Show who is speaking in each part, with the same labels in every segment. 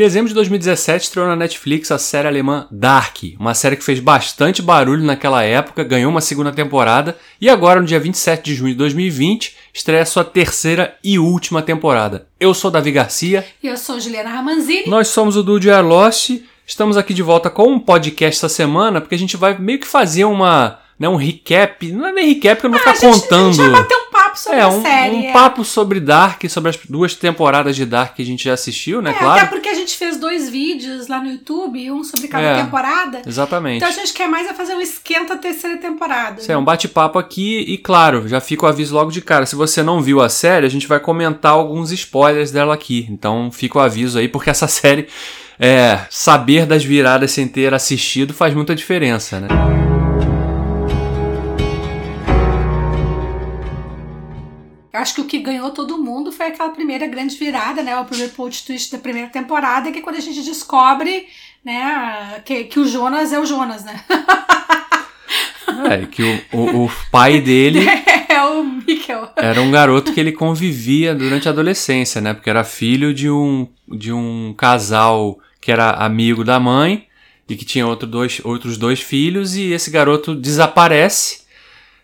Speaker 1: dezembro de 2017 estreou na Netflix a série alemã Dark, uma série que fez bastante barulho naquela época, ganhou uma segunda temporada e agora, no dia 27 de junho de 2020, estreia sua terceira e última temporada. Eu sou Davi Garcia.
Speaker 2: E eu sou Juliana Ramanzini.
Speaker 1: Nós somos o Dude Lost. Estamos aqui de volta com um podcast essa semana, porque a gente vai meio que fazer uma, né, um recap. Não é nem recap, porque eu não vou
Speaker 2: Ah,
Speaker 1: ficar
Speaker 2: a gente-
Speaker 1: contando.
Speaker 2: A gente vai bater um papo sobre
Speaker 1: é,
Speaker 2: a
Speaker 1: um,
Speaker 2: série.
Speaker 1: um
Speaker 2: é.
Speaker 1: papo sobre Dark, sobre as duas temporadas de Dark que a gente já assistiu, né?
Speaker 2: É,
Speaker 1: claro.
Speaker 2: Até porque a gente fez dois vídeos lá no YouTube, um sobre cada
Speaker 1: É.
Speaker 2: temporada.
Speaker 1: Exatamente.
Speaker 2: Então a gente quer mais é fazer um esquenta terceira temporada.
Speaker 1: Isso é um bate-papo aqui e, claro, já fica o aviso logo de cara. Se você não viu a série, a gente vai comentar alguns spoilers dela aqui. Então fica o aviso aí, porque essa série, é, saber das viradas sem ter assistido faz muita diferença, né?
Speaker 2: Eu acho que o que ganhou todo mundo foi aquela primeira grande virada, né? O primeiro plot twist da primeira temporada, que é quando a gente descobre, né, que, que o Jonas é o Jonas, né?
Speaker 1: É, que o, o, o pai dele
Speaker 2: é o Mikkel.
Speaker 1: era um garoto que ele convivia durante a adolescência, né? Porque era filho de um, de um casal que era amigo da mãe e que tinha outro dois, outros dois filhos, e esse garoto desaparece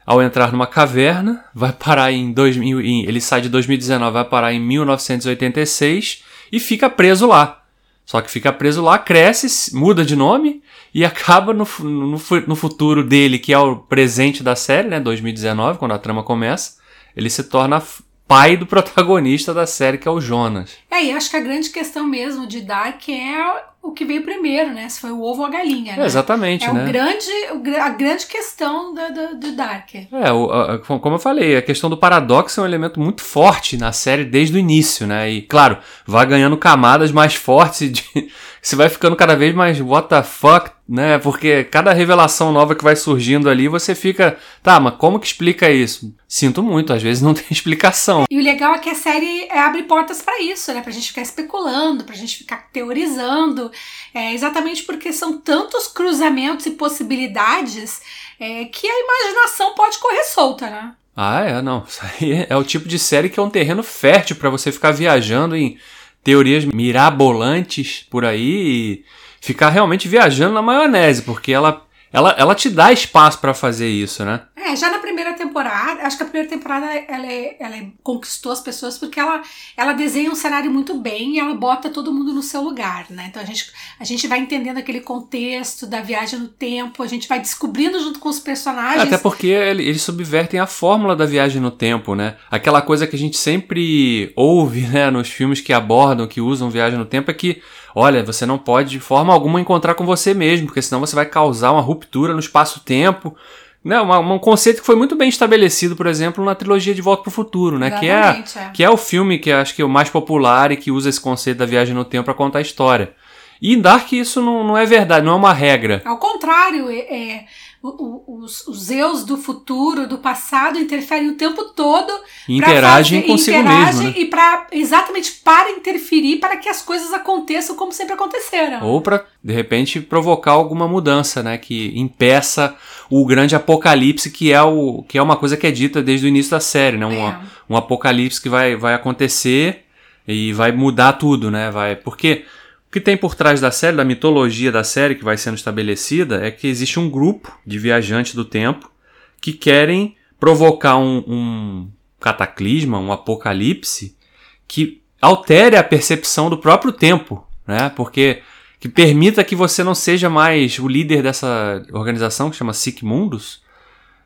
Speaker 1: ao entrar numa caverna, vai parar em 2000, em- ele sai de 2019, vai parar em 1986 e fica preso lá. Só que fica preso lá, cresce, muda de nome e acaba no, no, no futuro dele, que é o presente da série, né, 2019, quando a trama começa, ele se torna pai do protagonista da série, que é o Jonas.
Speaker 2: É, e acho que a grande questão mesmo de Dark é o que veio primeiro, né? Se foi o ovo ou a galinha, né?
Speaker 1: É, exatamente,
Speaker 2: É
Speaker 1: né?
Speaker 2: o grande, a grande questão do, do, do Dark.
Speaker 1: É, o- a- como eu falei, a questão do paradoxo é um elemento muito forte na série desde o início, né? E, claro, vai ganhando camadas mais fortes de- você vai ficando cada vez mais what the fuck, né? Porque cada revelação nova que vai surgindo ali, você fica, tá, mas como que explica isso? Sinto muito, às vezes não tem explicação.
Speaker 2: E o legal é que a série é, abre portas pra isso, né? Pra gente ficar especulando, pra gente ficar teorizando. É, exatamente porque são tantos cruzamentos e possibilidades é, que a imaginação pode correr solta, né?
Speaker 1: Ah, é, não. Isso aí é o tipo de série que é um terreno fértil pra você ficar viajando em teorias mirabolantes por aí e ficar realmente viajando na maionese, porque ela, ela, ela te dá espaço pra fazer isso, né?
Speaker 2: É, já na primeira temporada, acho que a primeira temporada ela, é- ela é- conquistou as pessoas porque ela, ela desenha um cenário muito bem e ela bota todo mundo no seu lugar, né? Então a gente, a gente vai entendendo aquele contexto da viagem no tempo, a gente vai descobrindo junto com os personagens.
Speaker 1: Até porque ele- eles subvertem a fórmula da viagem no tempo, né? Aquela coisa que a gente sempre ouve, né, nos filmes que abordam, que usam viagem no tempo, é que, olha, você não pode de forma alguma encontrar com você mesmo, porque senão você vai causar uma ruptura no espaço-tempo. Né, uma- um conceito que foi muito bem estabelecido, por exemplo, na trilogia De Volta para o Futuro, né? Que é,
Speaker 2: é.
Speaker 1: que é o filme que acho que é o mais popular e que usa esse conceito da viagem no tempo para contar a história. E em Dark isso não, não é verdade, não é uma regra.
Speaker 2: Ao contrário, é, é, o- os, os eus do futuro, do passado, interferem o tempo todo.
Speaker 1: Interagem
Speaker 2: fazer-
Speaker 1: consigo
Speaker 2: interagem
Speaker 1: mesmo, né?
Speaker 2: E para exatamente para interferir para que as coisas aconteçam como sempre aconteceram.
Speaker 1: Ou para de repente provocar alguma mudança, né, que impeça o grande apocalipse que é o que é uma coisa que é dita desde o início da série, né, um,
Speaker 2: É.
Speaker 1: um apocalipse que vai, vai acontecer e vai mudar tudo, né, vai porque o que tem por trás da série, da mitologia da série que vai sendo estabelecida é que existe um grupo de viajantes do tempo que querem provocar um, um cataclisma, um apocalipse que altere a percepção do próprio tempo, né? Porque que permita que você não seja mais o líder dessa organização que chama Sic Mundus.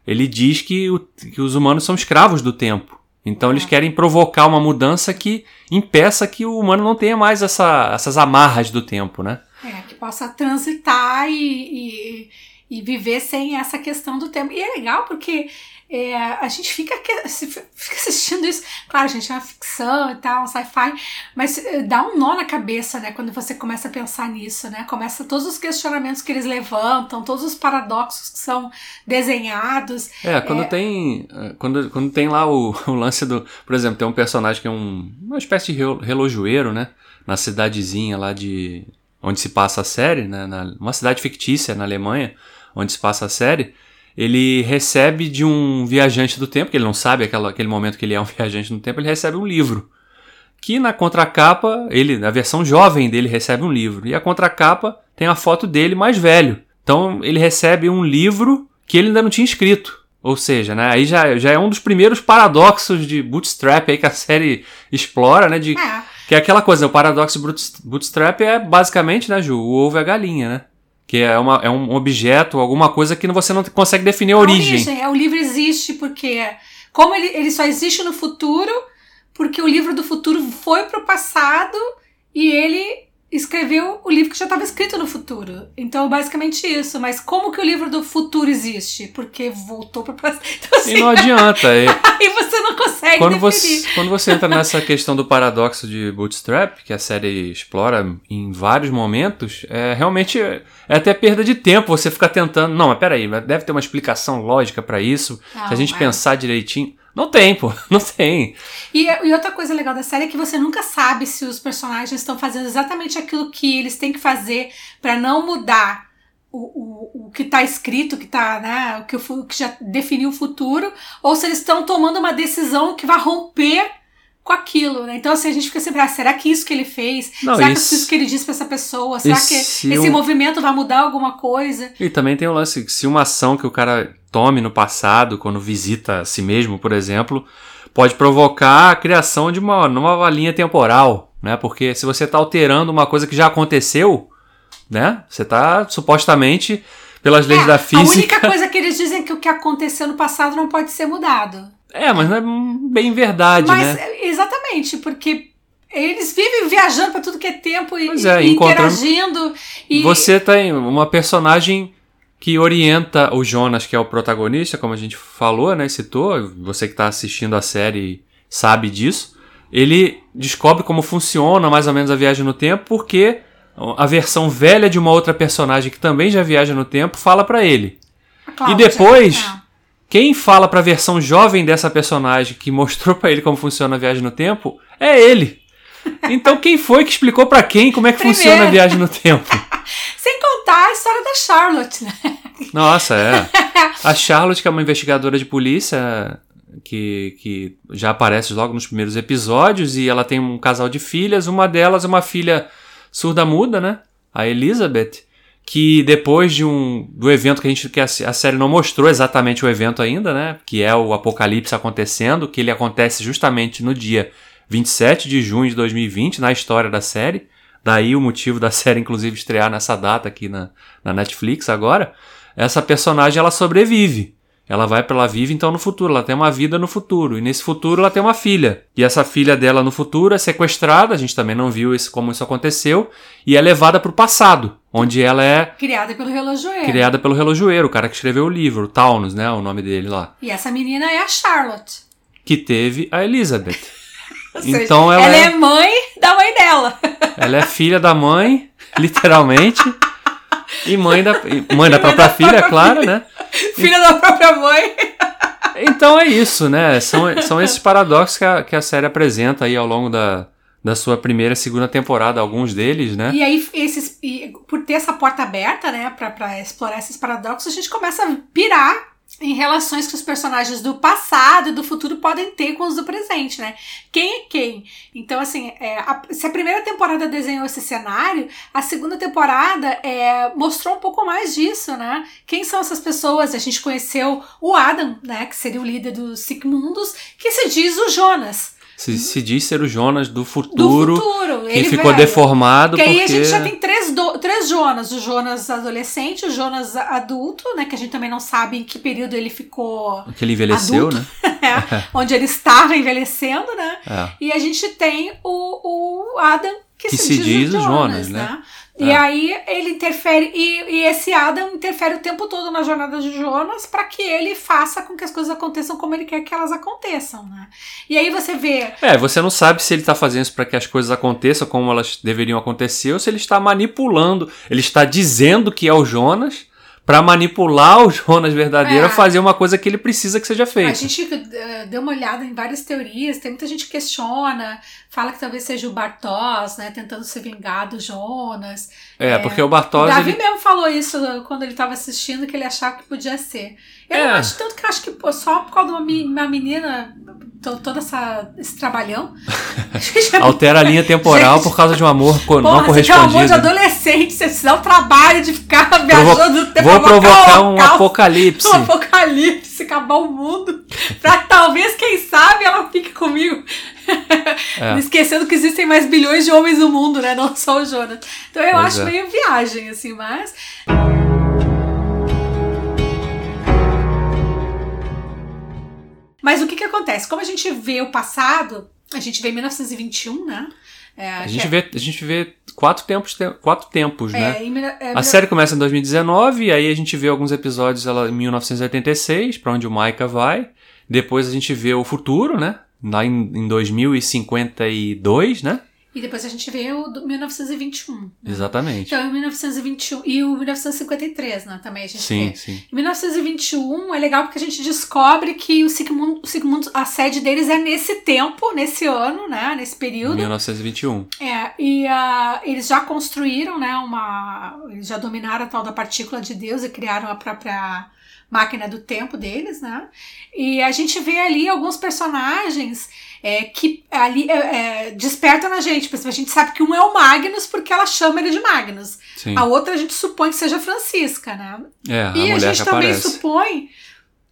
Speaker 1: Ele diz que, o- que os humanos são escravos do tempo. Então eles
Speaker 2: É.
Speaker 1: querem provocar uma mudança que impeça que o humano não tenha mais essa- essas amarras do tempo, né?
Speaker 2: É, que possa transitar e, e, e viver sem essa questão do tempo. E é legal porque é, a gente fica, fica assistindo isso. Claro, gente, é uma ficção e tal, um sci-fi, mas é, dá um nó na cabeça, né? Quando você começa a pensar nisso, né? Começa todos os questionamentos que eles levantam, todos os paradoxos que são desenhados.
Speaker 1: É, quando tem. eh, Quando, quando tem lá o, o lance do. Por exemplo, tem um personagem que é um, uma espécie de relo- relojoeiro, né? Na cidadezinha lá de. Onde se passa a série, né? Na, uma cidade fictícia na Alemanha, onde se passa a série. Ele recebe de um viajante do tempo, que ele não sabe aquela, aquele momento que ele é um viajante no tempo, ele recebe um livro. que na contracapa, ele, a versão jovem dele recebe um livro. E a contracapa tem a foto dele mais velho. Então ele recebe um livro que ele ainda não tinha escrito. Ou seja, né, aí já, já é um dos primeiros paradoxos de Bootstrap aí que a série explora, né? De,
Speaker 2: É.
Speaker 1: Que é aquela coisa, o paradoxo boot- bootstrap é basicamente, né, Ju, o ovo e a galinha, né? Que é, uma, é um objeto, alguma coisa que você não consegue definir a origem.
Speaker 2: É, o livro existe porque. Como ele, ele só existe no futuro, porque o livro do futuro foi pro passado e ele escreveu o livro que já estava escrito no futuro. Então, basicamente isso. Mas como que o livro do futuro existe? Porque voltou pro passado. Então, assim,
Speaker 1: E não adianta. é-
Speaker 2: aí você não consegue
Speaker 1: quando,
Speaker 2: definir.
Speaker 1: você, quando você entra nessa questão do paradoxo de Bootstrap, que a série explora em vários momentos, é realmente é até perda de tempo você ficar tentando. Não, mas peraí, deve ter uma explicação lógica pra isso. Se a
Speaker 2: Não,
Speaker 1: gente
Speaker 2: é.
Speaker 1: pensar direitinho. Não tem, pô. Não tem.
Speaker 2: E, e outra coisa legal da série é que você nunca sabe se os personagens estão fazendo exatamente aquilo que eles têm que fazer pra não mudar o, o, o que tá escrito, que tá, né, o que, o que já definiu o futuro, ou se eles estão tomando uma decisão que vai romper com aquilo, né? Então, assim, a gente fica sempre, ah, será que isso que ele fez?
Speaker 1: Não,
Speaker 2: será que
Speaker 1: isso-
Speaker 2: isso que ele disse pra essa pessoa? Será que
Speaker 1: se
Speaker 2: esse
Speaker 1: um-
Speaker 2: movimento vai mudar alguma coisa?
Speaker 1: E também tem o lance, se uma ação que o cara tome no passado, quando visita a si mesmo, por exemplo, pode provocar a criação de uma nova linha temporal, né? Porque se você está alterando uma coisa que já aconteceu, né? Você está supostamente, pelas leis
Speaker 2: É,
Speaker 1: da
Speaker 2: A única
Speaker 1: física.
Speaker 2: coisa que eles dizem é que o que aconteceu no passado não pode ser mudado.
Speaker 1: É, mas não é bem verdade,
Speaker 2: Mas,
Speaker 1: né?
Speaker 2: é, exatamente, porque eles vivem viajando pra tudo que é tempo e,
Speaker 1: Pois é,
Speaker 2: e interagindo. E,
Speaker 1: Você tem uma personagem que orienta o Jonas, que é o protagonista, como a gente falou, né? Citou, você que está assistindo a série sabe disso. Ele descobre como funciona mais ou menos a viagem no tempo, porque a versão velha de uma outra personagem que também já viaja no tempo fala pra ele.
Speaker 2: a
Speaker 1: e depois-
Speaker 2: é.
Speaker 1: Quem fala pra versão jovem dessa personagem que mostrou pra ele como funciona a viagem no tempo é ele. Então quem foi que explicou pra quem como é que
Speaker 2: Primeiro.
Speaker 1: funciona a viagem no tempo?
Speaker 2: Sem contar a história da Charlotte, né?
Speaker 1: Nossa, é. A Charlotte, que é uma investigadora de polícia, que, que já aparece logo nos primeiros episódios, e ela tem um casal de filhas. Uma delas é uma filha surda-muda, né? A Elizabeth, que depois de um do evento que a gente que a, a série não mostrou exatamente o evento ainda, né? Que é o apocalipse acontecendo, que ele acontece justamente no dia 27 de junho de 2020, na história da série. Daí o motivo da série, inclusive, estrear nessa data aqui na, na Netflix agora. Essa personagem ela sobrevive. Ela vai para ela vive então no futuro, ela tem uma vida no futuro e nesse futuro ela tem uma filha. E essa filha dela no futuro é sequestrada, a gente também não viu isso, como isso aconteceu, e é levada para o passado, onde ela é
Speaker 2: Criada pelo relojoeiro.
Speaker 1: criada pelo relojoeiro, o cara que escreveu o livro, o Taunus, né, o nome dele lá,
Speaker 2: E essa menina é a Charlotte.
Speaker 1: que teve a Elizabeth.
Speaker 2: Ou seja,
Speaker 1: Então ela,
Speaker 2: ela
Speaker 1: é,
Speaker 2: é mãe da mãe dela.
Speaker 1: ela é filha da mãe, literalmente, e mãe da e mãe da
Speaker 2: da
Speaker 1: própria filha,
Speaker 2: própria
Speaker 1: claro,
Speaker 2: filha.
Speaker 1: né?
Speaker 2: Filha da própria mãe.
Speaker 1: Então é isso, né? São, são esses paradoxos que a, que a série apresenta aí ao longo da, da sua primeira e segunda temporada, alguns deles, né?
Speaker 2: E aí, esses, e por ter essa porta aberta, né, pra, pra explorar esses paradoxos, a gente começa a pirar em relações que os personagens do passado e do futuro podem ter com os do presente, né? Quem é quem? Então, assim, é, a- se a primeira temporada desenhou esse cenário, a segunda temporada é, mostrou um pouco mais disso, né? Quem são essas pessoas? A gente conheceu o Adam, né, que seria o líder dos Sigmundos, que se diz o Jonas,
Speaker 1: Se, se diz ser o Jonas do
Speaker 2: do
Speaker 1: futuro,
Speaker 2: futuro.
Speaker 1: que
Speaker 2: ele
Speaker 1: ficou
Speaker 2: velho.
Speaker 1: deformado
Speaker 2: Porque aí
Speaker 1: porque...
Speaker 2: a gente já tem três, do- três Jonas. O Jonas adolescente, o Jonas adulto, né? Que a gente também não sabe em que período ele ficou.
Speaker 1: que ele envelheceu,
Speaker 2: adulto.
Speaker 1: né?
Speaker 2: né, onde ele estava envelhecendo, né?
Speaker 1: É.
Speaker 2: E a gente tem o, o Adam, que,
Speaker 1: Que
Speaker 2: se,
Speaker 1: se
Speaker 2: diz,
Speaker 1: diz
Speaker 2: o Jonas,
Speaker 1: Jonas,
Speaker 2: né?
Speaker 1: né?
Speaker 2: E
Speaker 1: É.
Speaker 2: aí ele interfere, e, e esse Adam interfere o tempo todo na jornada de Jonas para que ele faça com que as coisas aconteçam como ele quer que elas aconteçam, né? E aí você vê
Speaker 1: É, você não sabe se ele está fazendo isso para que as coisas aconteçam como elas deveriam acontecer ou se ele está manipulando. Ele está dizendo que é o Jonas para manipular o Jonas verdadeiro
Speaker 2: É.
Speaker 1: a fazer uma coisa que ele precisa que seja
Speaker 2: A
Speaker 1: feita.
Speaker 2: gente eh, deu uma olhada em várias teorias, tem muita gente que questiona, fala que talvez seja o Bartos, né, tentando se vingar do Jonas.
Speaker 1: É, porque o
Speaker 2: O
Speaker 1: Bartos
Speaker 2: Davi
Speaker 1: ele
Speaker 2: mesmo falou isso quando ele estava assistindo, que ele achava que podia ser. Eu
Speaker 1: É.
Speaker 2: acho tanto que acho que pô, só por causa de uma, me- uma menina, to- todo essa, esse trabalhão.
Speaker 1: Altera a linha temporal
Speaker 2: Gente.
Speaker 1: por causa de um amor
Speaker 2: Porra,
Speaker 1: não
Speaker 2: você quer um amor de
Speaker 1: correspondido.
Speaker 2: adolescente, você se dá o trabalho de ficar
Speaker 1: Provo-
Speaker 2: viajando tempo
Speaker 1: Vou provocar um
Speaker 2: holocausto,
Speaker 1: apocalipse.
Speaker 2: um apocalipse, acabar o mundo, pra que talvez, quem sabe, ela fique comigo.
Speaker 1: É.
Speaker 2: Esquecendo que existem mais bilhões de homens no mundo, né? Não só o Jonas. Então eu
Speaker 1: Pois
Speaker 2: acho
Speaker 1: é.
Speaker 2: meio viagem, assim, mas. Mas o que que acontece? Como a gente vê o passado, a gente vê 1921, né? É,
Speaker 1: A gente
Speaker 2: é-
Speaker 1: vê, a gente vê quatro tempos, te- quatro tempos, né?
Speaker 2: é, em mil- é,
Speaker 1: A série começa em 2019 e aí a gente vê alguns episódios ela, em 1986, pra onde o Micah vai. Depois a gente vê o futuro, né? Lá em, em 2052, né?
Speaker 2: E depois a gente vê o do 1921. né?
Speaker 1: Exatamente.
Speaker 2: Então, em 1921 e o 1953, né? Também a gente
Speaker 1: Sim,
Speaker 2: vê.
Speaker 1: sim.
Speaker 2: Em 1921 é legal porque a gente descobre que o Sigmund, o Sigmund, a sede deles é nesse tempo, nesse ano, né? Nesse período.
Speaker 1: 1921.
Speaker 2: É, e ah, eles já construíram, né? Uma. Eles já dominaram a tal da partícula de Deus e criaram a própria máquina do tempo deles, né? E a gente vê ali alguns personagens é, que ali é, é, despertam na gente. Por exemplo, a gente sabe que um é o Magnus porque ela chama ele de Magnus.
Speaker 1: Sim.
Speaker 2: A outra a gente supõe que seja Francisca, né?
Speaker 1: É, a
Speaker 2: e a
Speaker 1: mulher
Speaker 2: gente também
Speaker 1: aparece.
Speaker 2: supõe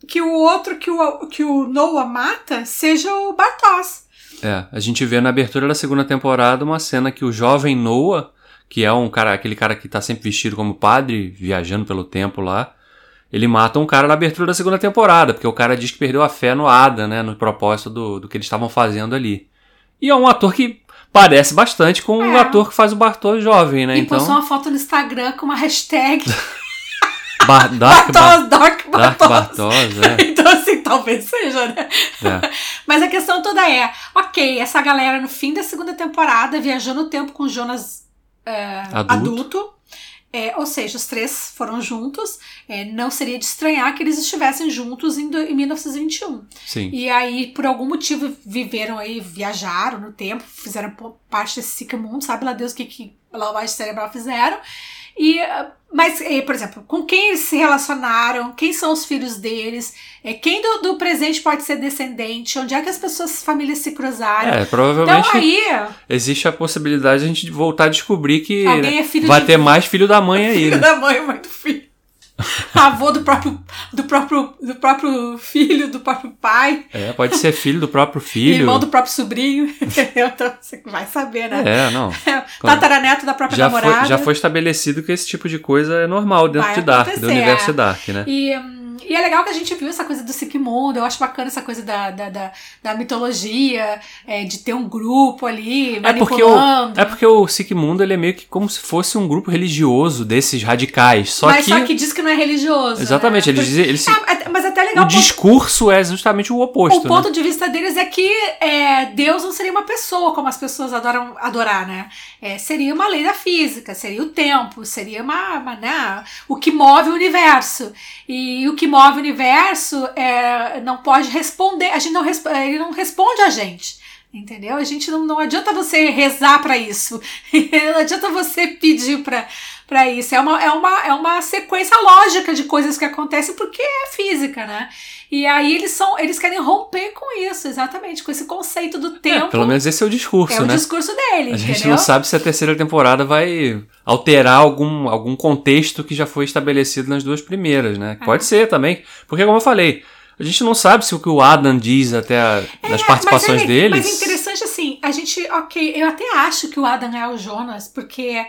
Speaker 2: que o outro que o, que o Noah mata seja o Bartos.
Speaker 1: É, a gente vê na abertura da segunda temporada uma cena que o jovem Noah, que é um cara, aquele cara que tá sempre vestido como padre, viajando pelo tempo lá, ele mata um cara na abertura da segunda temporada, porque o cara diz que perdeu a fé no Adam, né, no propósito do, do que eles estavam fazendo ali. E é um ator que parece bastante com o
Speaker 2: É.
Speaker 1: ator que faz o Bartol jovem, né,
Speaker 2: e
Speaker 1: então...
Speaker 2: postou uma foto no Instagram com uma hashtag
Speaker 1: Bar- Dark, Bar-
Speaker 2: Bartos, Dark
Speaker 1: Dark
Speaker 2: Bartos.
Speaker 1: Bartos, é.
Speaker 2: Então, assim, talvez seja, né?
Speaker 1: é.
Speaker 2: Mas a questão toda é: ok, essa galera no fim da segunda temporada viajou no tempo com o Jonas é,
Speaker 1: Adulto.
Speaker 2: adulto. É, ou seja, os três foram juntos. É, não seria de estranhar que eles estivessem juntos em, do- em 1921.
Speaker 1: Sim.
Speaker 2: E aí, por algum motivo, viveram aí, viajaram no tempo, fizeram parte desse ciclo mundo, sabe lá Deus o que, que lavagem cerebral fizeram. E, mas, eh, por exemplo, com quem eles se relacionaram, quem são os filhos deles, eh, quem do, do presente pode ser descendente, onde é que as pessoas, as famílias se cruzaram.
Speaker 1: É, provavelmente
Speaker 2: então aí,
Speaker 1: existe a possibilidade de a gente voltar a descobrir que
Speaker 2: é
Speaker 1: vai
Speaker 2: de-
Speaker 1: ter mais filho da mãe aí,
Speaker 2: filho
Speaker 1: né?
Speaker 2: da mãe, mãe do filho. Avô do próprio, do próprio, do próprio filho, do próprio pai,
Speaker 1: É, pode ser filho do próprio filho.
Speaker 2: irmão do próprio sobrinho? Então você vai saber, né?
Speaker 1: É, não.
Speaker 2: Tataraneto da própria
Speaker 1: Já
Speaker 2: namorada.
Speaker 1: foi, já foi estabelecido que esse tipo de coisa é normal dentro
Speaker 2: Vai
Speaker 1: de Dark, do universo
Speaker 2: é.
Speaker 1: Dark, né?
Speaker 2: E, hum, e é legal que a gente viu essa coisa do Sigmundo, eu acho bacana essa coisa da, da, da, da mitologia, é, de ter um grupo ali
Speaker 1: É porque, o,
Speaker 2: manipulando.
Speaker 1: é porque o Sigmundo ele é meio que como se fosse um grupo religioso desses radicais. Só
Speaker 2: mas
Speaker 1: que.
Speaker 2: só que diz que não é religioso.
Speaker 1: Exatamente,
Speaker 2: né?
Speaker 1: eles. Eles
Speaker 2: É, é, mas até
Speaker 1: o
Speaker 2: legal o ponto-
Speaker 1: discurso é justamente o oposto.
Speaker 2: O ponto
Speaker 1: né?
Speaker 2: de vista deles é que é, Deus não seria uma pessoa, como as pessoas adoram adorar, né? É, seria uma lei da física, seria o tempo, seria uma, uma, né, o que move o universo. E o que move o universo é, não pode responder, a gente não, ele não responde a gente. Entendeu? A gente não, não adianta você rezar pra isso. não adianta você pedir pra para isso. É uma, é, uma, é uma sequência lógica de coisas que acontecem porque é física, né? E aí eles são, eles querem romper com isso, exatamente, com esse conceito do
Speaker 1: É,
Speaker 2: tempo.
Speaker 1: pelo menos esse é o discurso,
Speaker 2: é o
Speaker 1: né?
Speaker 2: discurso dele,
Speaker 1: A gente
Speaker 2: entendeu?
Speaker 1: não sabe se a terceira temporada vai alterar algum, algum contexto que já foi estabelecido nas duas primeiras, né?
Speaker 2: É.
Speaker 1: Pode ser também. Porque, como eu falei, a gente não sabe se o que o Adam diz até a- nas participações
Speaker 2: mas é,
Speaker 1: deles.
Speaker 2: Mas é interessante assim, a gente, ok, eu até acho que o Adam é o Jonas, porque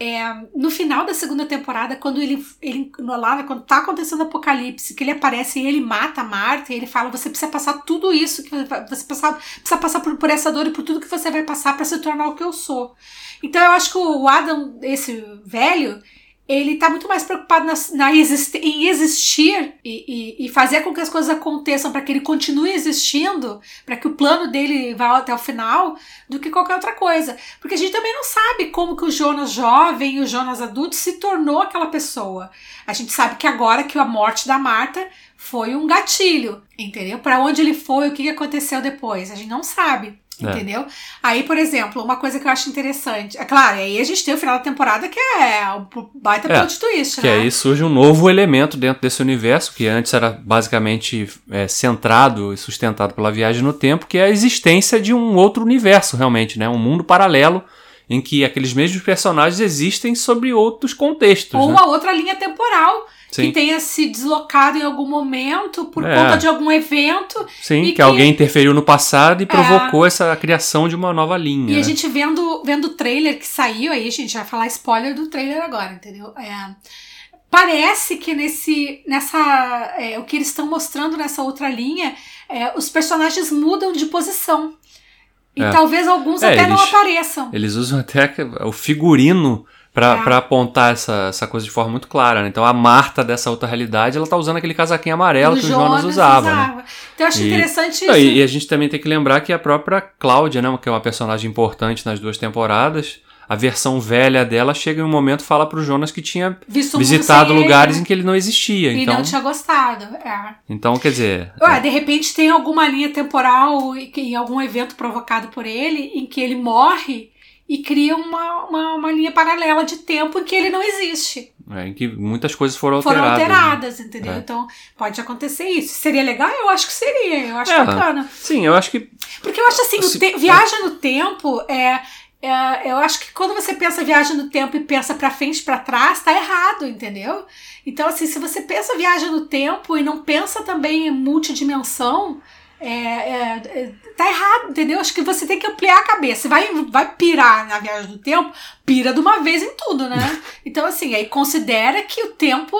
Speaker 2: é, no final da segunda temporada, quando ele, ele no- lá, quando tá acontecendo o apocalipse, que ele aparece e ele mata a Marta, e ele fala: você precisa passar tudo isso, que você precisa, precisa passar por, por essa dor e por tudo que você vai passar para se tornar o que eu sou. Então eu acho que o Adam, esse velho, ele tá muito mais preocupado na, na em existir e, e, e fazer com que as coisas aconteçam para que ele continue existindo, para que o plano dele vá até o final, do que qualquer outra coisa. Porque a gente também não sabe como que o Jonas jovem e o Jonas adulto se tornou aquela pessoa. A gente sabe que agora que a morte da Marta foi um gatilho, entendeu? Para onde ele foi, o que aconteceu depois, a gente não sabe.
Speaker 1: É.
Speaker 2: Entendeu? Aí, por exemplo, uma coisa que eu acho interessante. É claro, aí a gente tem o final da temporada que é o baita
Speaker 1: É,
Speaker 2: plot twist,
Speaker 1: Que
Speaker 2: né?
Speaker 1: aí surge um novo elemento dentro desse universo, que antes era basicamente é, centrado e sustentado pela viagem no tempo, que é a existência de um outro universo, realmente, né? Um mundo paralelo em que aqueles mesmos personagens existem sobre outros contextos.
Speaker 2: Ou
Speaker 1: né?
Speaker 2: uma outra linha temporal
Speaker 1: Sim.
Speaker 2: que tenha se deslocado em algum momento por
Speaker 1: É.
Speaker 2: conta de algum evento.
Speaker 1: Sim, que,
Speaker 2: que-
Speaker 1: alguém interferiu no passado e provocou essa criação de uma nova linha.
Speaker 2: E a
Speaker 1: né?
Speaker 2: gente vendo, vendo o trailer que saiu, aí a gente vai falar spoiler do trailer agora, entendeu? É, parece que nesse, nessa, é, o que eles estão mostrando nessa outra linha, é, os personagens mudam de posição. E
Speaker 1: É.
Speaker 2: talvez alguns
Speaker 1: É,
Speaker 2: até não
Speaker 1: eles-
Speaker 2: apareçam.
Speaker 1: Eles usam até o figurino pra,
Speaker 2: É.
Speaker 1: pra apontar essa, essa coisa de forma muito clara. Né? Então a Marta dessa outra realidade, ela tá usando aquele casaquinho amarelo que o Jonas usava. né?
Speaker 2: Então eu acho
Speaker 1: E-
Speaker 2: interessante isso.
Speaker 1: E, e a gente também tem que lembrar que a própria Cláudia, né, que é uma personagem importante nas duas temporadas, a versão velha dela chega em um momento e fala pro Jonas que tinha
Speaker 2: Visto
Speaker 1: visitado lugares
Speaker 2: ele,
Speaker 1: em que ele não existia.
Speaker 2: E
Speaker 1: Então,
Speaker 2: não tinha gostado. É.
Speaker 1: então quer dizer.
Speaker 2: Ué, de repente tem alguma linha temporal e em algum evento provocado por ele em que ele morre e cria uma, uma, uma linha paralela de tempo em que ele não existe.
Speaker 1: é, em que muitas coisas foram
Speaker 2: Foram
Speaker 1: alteradas. né?
Speaker 2: alteradas, entendeu?
Speaker 1: É.
Speaker 2: Então pode acontecer isso. Seria legal? Eu acho que seria. Eu acho
Speaker 1: É.
Speaker 2: bacana.
Speaker 1: Sim, eu acho que.
Speaker 2: Porque eu acho assim,
Speaker 1: Se-
Speaker 2: te- viagem no tempo é. é, eu acho que quando você pensa viagem no tempo e pensa pra frente e pra trás, tá errado, entendeu? Então, assim, se você pensa viagem no tempo e não pensa também em multidimensão, é, é, é, tá errado, entendeu? Acho que você tem que ampliar a cabeça. Vai, vai pirar na viagem do tempo, pira de uma vez em tudo, né? Então, assim, aí considera que o tempo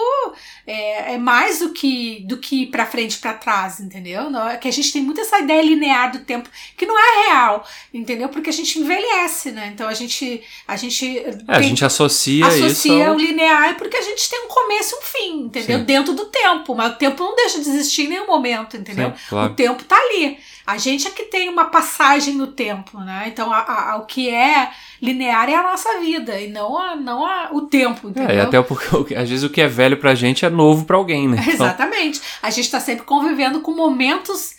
Speaker 2: é, é mais do que do que ir pra frente e pra trás, entendeu? Não, é que a gente tem muito essa ideia linear do tempo que não é real, entendeu? Porque a gente envelhece, né? Então a gente a gente
Speaker 1: É, a gente associa, isso.
Speaker 2: associa
Speaker 1: ao-
Speaker 2: o linear porque a gente tem um começo e um fim, entendeu?
Speaker 1: Sim.
Speaker 2: Dentro do tempo, mas o tempo não deixa de existir em nenhum momento, entendeu?
Speaker 1: Sim, claro.
Speaker 2: O tempo tá ali. A gente é que tem uma passagem no tempo, né? Então a- a- o que é linear é a nossa vida e não, a, não a, o tempo, entendeu?
Speaker 1: É, e até porque às vezes o que é velho pra gente é novo pra alguém, né? Então,
Speaker 2: Exatamente. A gente está sempre convivendo com momentos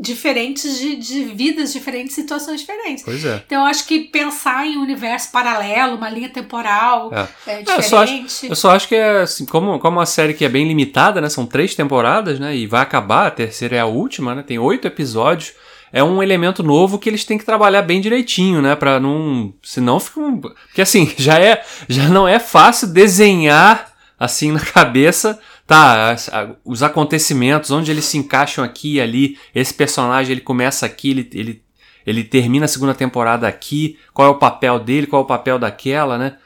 Speaker 2: diferentes de, de vidas diferentes, situações diferentes.
Speaker 1: pois é.
Speaker 2: Então, eu acho que pensar em um universo paralelo, uma linha temporal
Speaker 1: É.
Speaker 2: é,
Speaker 1: eu só acho-
Speaker 2: diferente.
Speaker 1: Eu só acho que é assim, como, como uma série que é bem limitada, né? São três temporadas, né? E vai acabar, a terceira é a última, né? Tem oito episódios. É um elemento novo que eles têm que trabalhar bem direitinho, né? Pra não. Senão fica um. Porque assim, já, é, já não é fácil desenhar assim na cabeça. Tá, os acontecimentos, onde eles se encaixam aqui e ali. Esse personagem ele começa aqui, ele, ele, ele termina a segunda temporada aqui. Qual é o papel dele, qual é o papel daquela, né?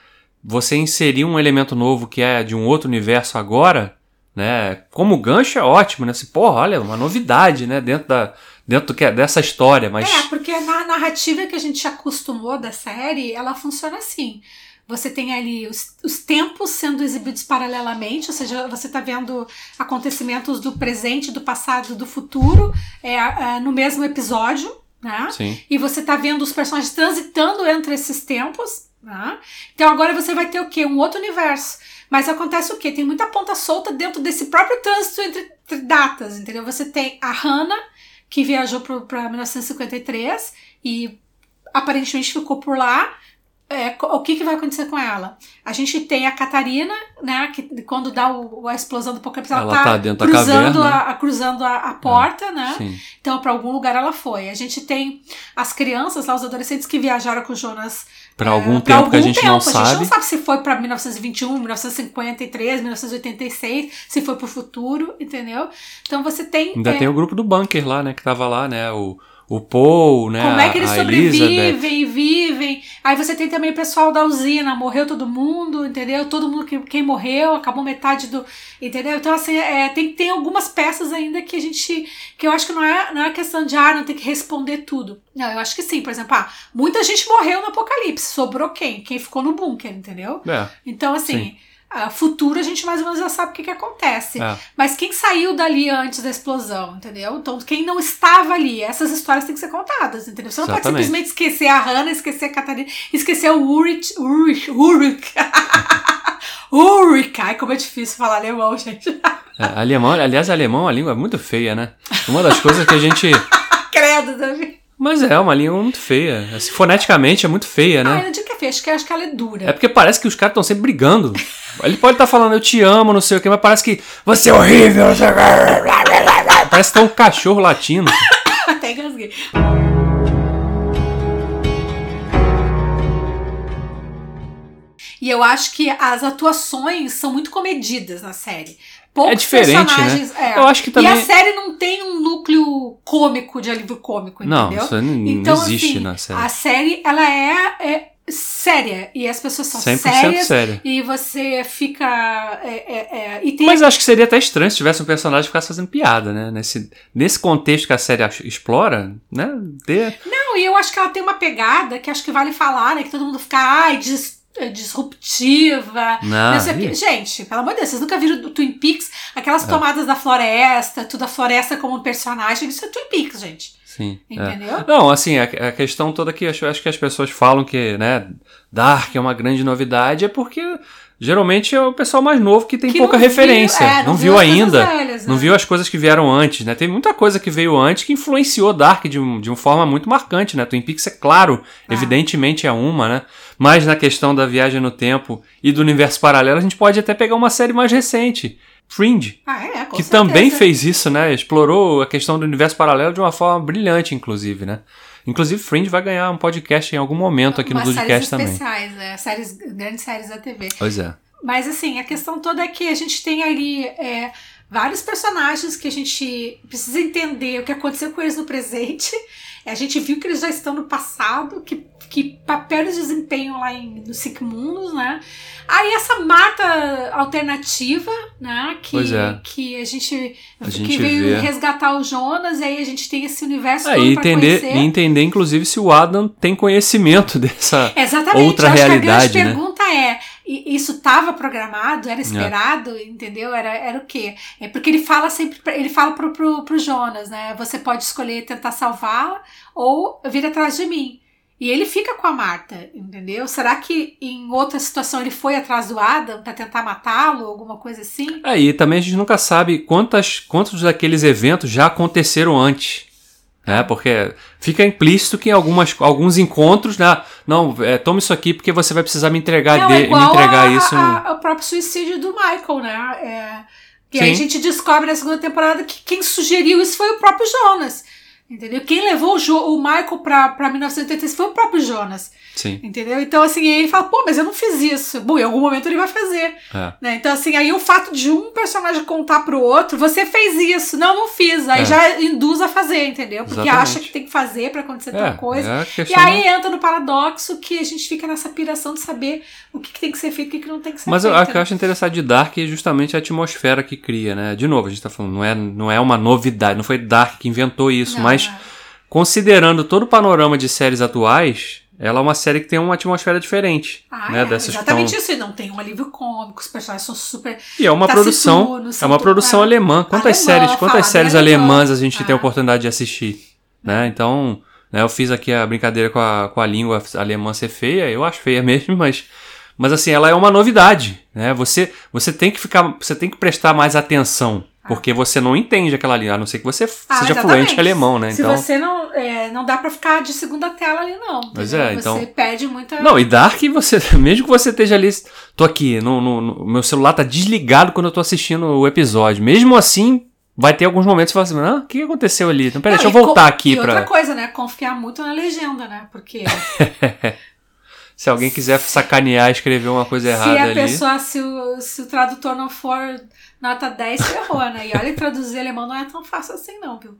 Speaker 1: você inserir um elemento novo que é de um outro universo agora, né? Como gancho é ótimo, né? Assim, porra, olha, uma novidade, né? Dentro, da, dentro que é dessa história, mas
Speaker 2: É, porque na narrativa que a gente acostumou da série, ela funciona assim. Você tem ali os, os tempos sendo exibidos paralelamente, ou seja, você está vendo acontecimentos do presente, do passado, do futuro é, é, no mesmo episódio, né?
Speaker 1: sim,
Speaker 2: E você tá vendo os personagens transitando entre esses tempos, né? Então agora você vai ter o quê? Um outro universo. Mas acontece o quê? Tem muita ponta solta dentro desse próprio trânsito entre, entre datas, entendeu? Você tem a Hannah, que viajou para 1953 e aparentemente ficou por lá. É, o que, que vai acontecer com ela? A gente tem a Catarina, né? Que quando dá o, a explosão do apocalipse, ela,
Speaker 1: Ela
Speaker 2: tá,
Speaker 1: tá dentro da
Speaker 2: cruzando,
Speaker 1: caverna.
Speaker 2: a, a- cruzando a, a porta, né?
Speaker 1: sim.
Speaker 2: Então, para algum lugar ela foi. A gente tem as crianças lá, os adolescentes que viajaram com o Jonas
Speaker 1: Pra
Speaker 2: é,
Speaker 1: algum
Speaker 2: pra
Speaker 1: tempo que a
Speaker 2: algum
Speaker 1: gente
Speaker 2: tempo.
Speaker 1: não
Speaker 2: A gente
Speaker 1: sabe.
Speaker 2: não sabe se foi para 1921, 1953, 1986, se foi pro futuro, entendeu? Então você tem.
Speaker 1: Ainda
Speaker 2: é,
Speaker 1: tem o grupo do bunker lá, né? Que tava lá, né? O, o Paul, né?
Speaker 2: Como é que eles
Speaker 1: Elizabeth.
Speaker 2: sobrevivem vivem. Aí você tem também o pessoal da usina, morreu todo mundo, entendeu? Todo mundo que quem morreu, acabou metade do. Entendeu? Então, assim, é, tem, tem algumas peças ainda que a gente. que eu acho que não é, não é questão de, ah, não tem que responder tudo. Não, eu acho que sim. Por exemplo, ah, muita gente morreu no apocalipse. Sobrou quem? Quem ficou no bunker, entendeu?
Speaker 1: É,
Speaker 2: Então, assim.
Speaker 1: Sim.
Speaker 2: A futuro a gente mais ou menos já sabe o que, que acontece.
Speaker 1: é.
Speaker 2: Mas quem saiu dali antes da explosão, entendeu? Então, quem não estava ali, essas histórias têm que ser contadas, entendeu? Você não pode
Speaker 1: Exatamente.
Speaker 2: simplesmente esquecer a Hannah, esquecer a Catarina, esquecer o Ulrich. Ulrich. Ulrich. Ulrich. Ai, como é difícil falar alemão, gente.
Speaker 1: É, alemão, aliás, alemão é uma língua muito feia, né? Uma das coisas que a gente.
Speaker 2: Credo, Davi.
Speaker 1: Mas é, uma língua muito feia. Assim, foneticamente é muito feia,
Speaker 2: Ah,
Speaker 1: né?
Speaker 2: eu não digo que é feio, acho que, acho que ela é dura.
Speaker 1: É porque parece que os caras estão sempre brigando. Ele pode estar falando eu te amo, não sei o que, mas parece que você é horrível. Parece que tá um cachorro latindo.
Speaker 2: Até engasguei. E eu acho que as atuações são muito comedidas na série. Poucos
Speaker 1: É diferente, né?
Speaker 2: é.
Speaker 1: Eu acho que também-
Speaker 2: E a série não tem um núcleo cômico de alívio cômico,
Speaker 1: Não,
Speaker 2: entendeu?
Speaker 1: isso não, não
Speaker 2: Então,
Speaker 1: existe
Speaker 2: assim,
Speaker 1: na série.
Speaker 2: A série, ela é, é séria. E as pessoas são
Speaker 1: 100%
Speaker 2: sérias.
Speaker 1: séria.
Speaker 2: E você fica. é, é, é, e tem
Speaker 1: Mas eu acho que seria até estranho se tivesse um personagem que ficasse fazendo piada, né? Nesse, nesse contexto que a série explora, né? Ter...
Speaker 2: Não, e eu acho que ela tem uma pegada que acho que vale falar, né? Que todo mundo fica, ai, dis- é, disruptiva.
Speaker 1: Não,
Speaker 2: sei o. Gente, pelo amor de Deus, vocês nunca viram do Twin Peaks?
Speaker 1: É.
Speaker 2: Aquelas tomadas da floresta, tudo a floresta como um personagem. Isso é Twin Peaks, gente.
Speaker 1: Sim. é.
Speaker 2: Entendeu?
Speaker 1: Não, assim, a, a questão toda que acho, acho que as pessoas falam que, né, Dark é uma grande novidade é porque geralmente é o pessoal mais novo que tem
Speaker 2: Que
Speaker 1: pouca
Speaker 2: não viu-
Speaker 1: referência.
Speaker 2: é,
Speaker 1: não,
Speaker 2: não
Speaker 1: viu,
Speaker 2: viu
Speaker 1: ainda.
Speaker 2: velhas,
Speaker 1: Não
Speaker 2: né?
Speaker 1: viu as coisas que vieram antes, né? Tem muita coisa que veio antes que influenciou Dark de, um, de uma forma muito marcante, né? Twin Peaks é claro,
Speaker 2: Ah.
Speaker 1: evidentemente é uma, né? Mas na questão da viagem no tempo e do universo paralelo, a gente pode até pegar uma série mais recente, Fringe.
Speaker 2: Ah, é,
Speaker 1: que
Speaker 2: certeza.
Speaker 1: também fez isso, né? Explorou a questão do universo paralelo de uma forma brilhante, inclusive, né? Inclusive, Fringe vai ganhar um podcast em algum momento aqui no
Speaker 2: Umas
Speaker 1: Dudcast
Speaker 2: séries
Speaker 1: também.
Speaker 2: especiais, né? Séries, grandes séries da TV.
Speaker 1: Pois é.
Speaker 2: Mas assim, a questão toda é que a gente tem ali é, vários personagens que a gente precisa entender o que aconteceu com eles no presente. A gente viu que eles já estão no passado, que, que papel eles desempenham lá em, nos Cinco Mundos, né? Aí essa Marta alternativa, né? Que,
Speaker 1: é.
Speaker 2: que a gente,
Speaker 1: A
Speaker 2: que
Speaker 1: gente
Speaker 2: veio
Speaker 1: vê.
Speaker 2: resgatar o Jonas, e aí a gente tem esse universo
Speaker 1: É,
Speaker 2: todo
Speaker 1: e entender,
Speaker 2: conhecer.
Speaker 1: e entender, inclusive, se o Adam tem conhecimento dessa.
Speaker 2: Exatamente.
Speaker 1: outra
Speaker 2: acho
Speaker 1: realidade,
Speaker 2: que a
Speaker 1: né?
Speaker 2: grande pergunta é: isso estava programado? Era esperado? Entendeu? Era, era o quê? É porque ele fala sempre, ele fala pro, pro, pro Jonas, né? Você pode escolher tentar salvá-la ou vir atrás de mim. E ele fica com a Marta, entendeu? Será que em outra situação ele foi atrás do Adam pra tentar matá-lo, alguma coisa assim?
Speaker 1: Aí também a gente nunca sabe quantas, quantos daqueles eventos já aconteceram antes. Né? Porque fica implícito que em algumas, alguns encontros, né? Não, é, toma isso aqui porque você vai precisar me entregar,
Speaker 2: Não,
Speaker 1: de,
Speaker 2: é
Speaker 1: me entregar
Speaker 2: a-
Speaker 1: isso.
Speaker 2: a- a- o próprio suicídio do Michael, né? É, e aí a
Speaker 1: Sim.
Speaker 2: gente descobre na segunda temporada que quem sugeriu isso foi o próprio Jonas. Entendeu? Quem levou o, Jo- o Michael pra, pra 1986 foi o próprio Jonas.
Speaker 1: Sim.
Speaker 2: Entendeu? Então, assim, ele fala, pô, mas eu não fiz isso. Bom, em algum momento ele vai fazer.
Speaker 1: É.
Speaker 2: Né? Então, assim, aí o fato de um personagem contar pro outro, você fez isso. Não, não fiz. Aí
Speaker 1: É.
Speaker 2: já induz a fazer, entendeu? Porque
Speaker 1: Exatamente.
Speaker 2: acha que tem que fazer pra acontecer
Speaker 1: É,
Speaker 2: tal coisa.
Speaker 1: é
Speaker 2: E aí entra no paradoxo que a gente fica nessa piração de saber o que, que tem que ser feito e o que, que não tem que ser
Speaker 1: Mas
Speaker 2: feito.
Speaker 1: o que eu acho interessante de Dark é justamente a atmosfera que cria, né? De novo, a gente tá falando, não é, não é uma novidade, não foi Dark que inventou isso,
Speaker 2: Não,
Speaker 1: mas
Speaker 2: não.
Speaker 1: considerando todo o panorama de séries atuais, ela é uma série que tem uma atmosfera diferente,
Speaker 2: Ah,
Speaker 1: né?
Speaker 2: é,
Speaker 1: Dessas
Speaker 2: exatamente
Speaker 1: tão-
Speaker 2: isso. E não tem um alívio cômico, os personagens são super.
Speaker 1: E é uma produção,
Speaker 2: Taciturno,
Speaker 1: é uma produção
Speaker 2: é,
Speaker 1: alemã. Quantas
Speaker 2: alemã,
Speaker 1: séries, quantas séries
Speaker 2: alemão.
Speaker 1: alemãs a gente tem a
Speaker 2: Ah.
Speaker 1: oportunidade de assistir, né? Então, né, eu fiz aqui a brincadeira com a, com a língua alemã ser feia, eu acho feia mesmo, mas mas assim, ela é uma novidade, né? Você você tem que ficar, você tem que prestar mais atenção, porque você não entende aquela língua, a não ser que você
Speaker 2: Ah,
Speaker 1: seja
Speaker 2: exatamente.
Speaker 1: fluente em alemão, né?
Speaker 2: Se
Speaker 1: Então,
Speaker 2: você não. é, não dá pra ficar de segunda tela ali, não.
Speaker 1: Pois é, então-
Speaker 2: Você perde muita.
Speaker 1: Não, e Dark, você, mesmo que você esteja ali, tô aqui, no, no- no- meu celular tá desligado quando eu tô assistindo o episódio. Mesmo assim, vai ter alguns momentos que você fala assim, ah, o que aconteceu ali? Então, peraí,
Speaker 2: Não,
Speaker 1: deixa eu voltar aqui
Speaker 2: e outra
Speaker 1: pra.
Speaker 2: coisa, né? Confiar muito na legenda, né? Porque
Speaker 1: Se alguém quiser sacanear, escrever uma coisa
Speaker 2: se
Speaker 1: errada
Speaker 2: a
Speaker 1: ali.
Speaker 2: pessoa, se o, se o tradutor não for nota 10, ferrou, né? E olha traduzir alemão não é tão fácil assim, não, viu?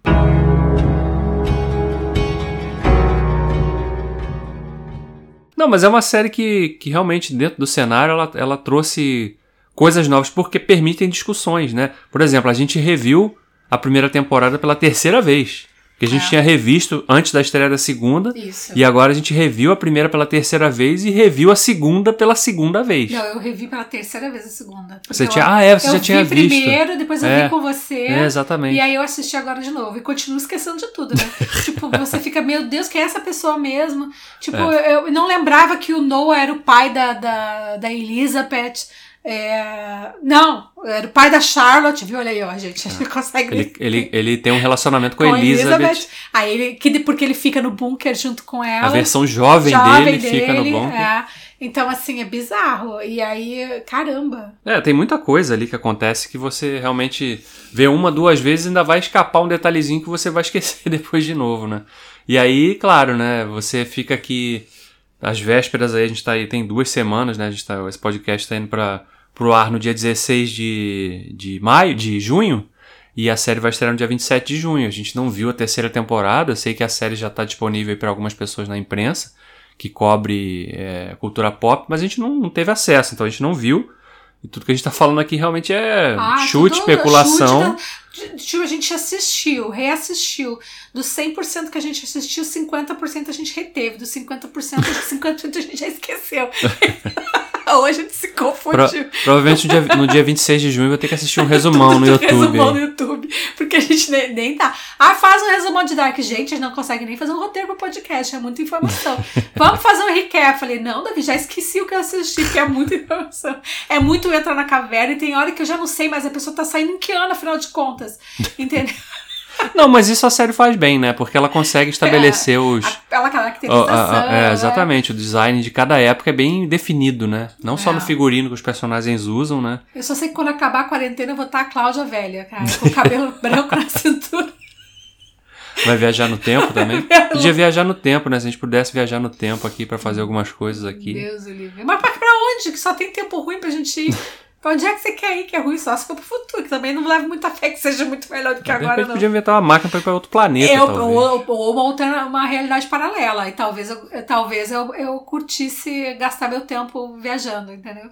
Speaker 1: Não, mas é uma série que, que realmente, dentro do cenário, ela, ela trouxe coisas novas, porque permitem discussões, né? Por exemplo, a gente reviu a primeira temporada pela terceira vez. Que a gente
Speaker 2: É.
Speaker 1: tinha revisto antes da estreia da segunda.
Speaker 2: Isso.
Speaker 1: E agora a gente reviu a primeira pela terceira vez e reviu a segunda pela segunda vez.
Speaker 2: Não, eu revi pela terceira vez a segunda. Porque
Speaker 1: Você
Speaker 2: eu-
Speaker 1: tinha. Ah, é, você
Speaker 2: eu
Speaker 1: já tinha
Speaker 2: vi
Speaker 1: visto.
Speaker 2: primeiro, depois eu
Speaker 1: É.
Speaker 2: vi com você.
Speaker 1: É, exatamente.
Speaker 2: E aí eu assisti agora de novo. E continuo esquecendo de tudo, né? tipo, você fica, meu Deus, que é essa pessoa mesmo? Tipo,
Speaker 1: É.
Speaker 2: eu não lembrava que o Noah era o pai da, da, da Elizabeth. É, Não, Era o pai da Charlotte, viu? Olha aí, ó, gente. A gente consegue.
Speaker 1: Ele, ele, ele tem um relacionamento com, a Elizabeth.
Speaker 2: Aí ele, que, porque ele fica no bunker junto com ela.
Speaker 1: A versão jovem,
Speaker 2: jovem
Speaker 1: dele,
Speaker 2: dele,
Speaker 1: fica no bunker.
Speaker 2: É. Então, assim, é bizarro. E aí, caramba.
Speaker 1: É, tem muita coisa ali que acontece que você realmente vê uma, duas vezes e ainda vai escapar um detalhezinho que você vai esquecer depois de novo, né? E aí, claro, né? Você fica aqui. Às vésperas aí, a gente tá aí, tem duas semanas, né? A gente tá, esse podcast tá indo para pro ar no dia 16 de, de maio, de junho. E a série vai estrear no dia 27 de junho. A gente não viu a terceira temporada. Eu sei que a série já está disponível para algumas pessoas na imprensa que cobre é, cultura pop, mas a gente não, não, teve acesso, então a gente não viu. E tudo que a gente está falando aqui realmente é
Speaker 2: ah,
Speaker 1: chute, especulação.
Speaker 2: Chute da, tipo, a gente assistiu, reassistiu. Dos 100% que a gente assistiu, 50% a gente reteve. Dos 50%, 50% a gente já esqueceu. Hoje a gente se confundiu. Pro,
Speaker 1: provavelmente no dia, no dia 26 de junho eu vou ter que assistir um resumão no YouTube.
Speaker 2: resumão no YouTube. Porque a gente nem, nem tá. Ah, faz um resumão de Dark. Gente, a gente não consegue nem fazer um roteiro pro podcast. É muita informação. Vamos fazer um recap. Falei, não, Davi, já esqueci o que eu assisti, porque é muita informação. É muito entrar na caverna e tem hora que eu já não sei, mas a pessoa tá saindo em que ano, afinal de contas. Entendeu?
Speaker 1: Não, mas isso a série faz bem, né? Porque ela consegue estabelecer é, os.
Speaker 2: Aquela caracterização.
Speaker 1: A, a, é, exatamente. O design de cada época é bem definido, né? Não é. só no figurino que os personagens usam, né?
Speaker 2: Eu só sei que quando acabar a quarentena eu vou estar a Cláudia velha, cara, com o cabelo branco na cintura.
Speaker 1: Vai viajar no tempo também? Podia viajar no tempo, né? Se a gente pudesse viajar no tempo aqui para fazer algumas coisas aqui.
Speaker 2: Deus, Olivia. Mas pra, pra onde? Que só tem tempo ruim pra gente ir. Pra onde é que você quer ir que é ruim? Só se for pro futuro, que também não leva muita fé que seja muito melhor do que agora.
Speaker 1: Não. podia inventar uma máquina pra ir pra outro planeta. Eu,
Speaker 2: ou, ou uma, outra, uma realidade paralela. E talvez, eu, talvez eu, eu curtisse gastar meu tempo viajando, entendeu?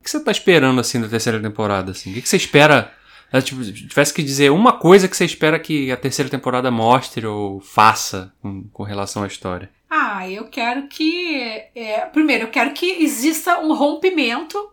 Speaker 1: O que você tá esperando assim da terceira temporada? Assim? O que você espera? Se tipo, tivesse que dizer uma coisa que você espera que a terceira temporada mostre ou faça com, com relação à história.
Speaker 2: Ah, eu quero que. É, primeiro, eu quero que exista um rompimento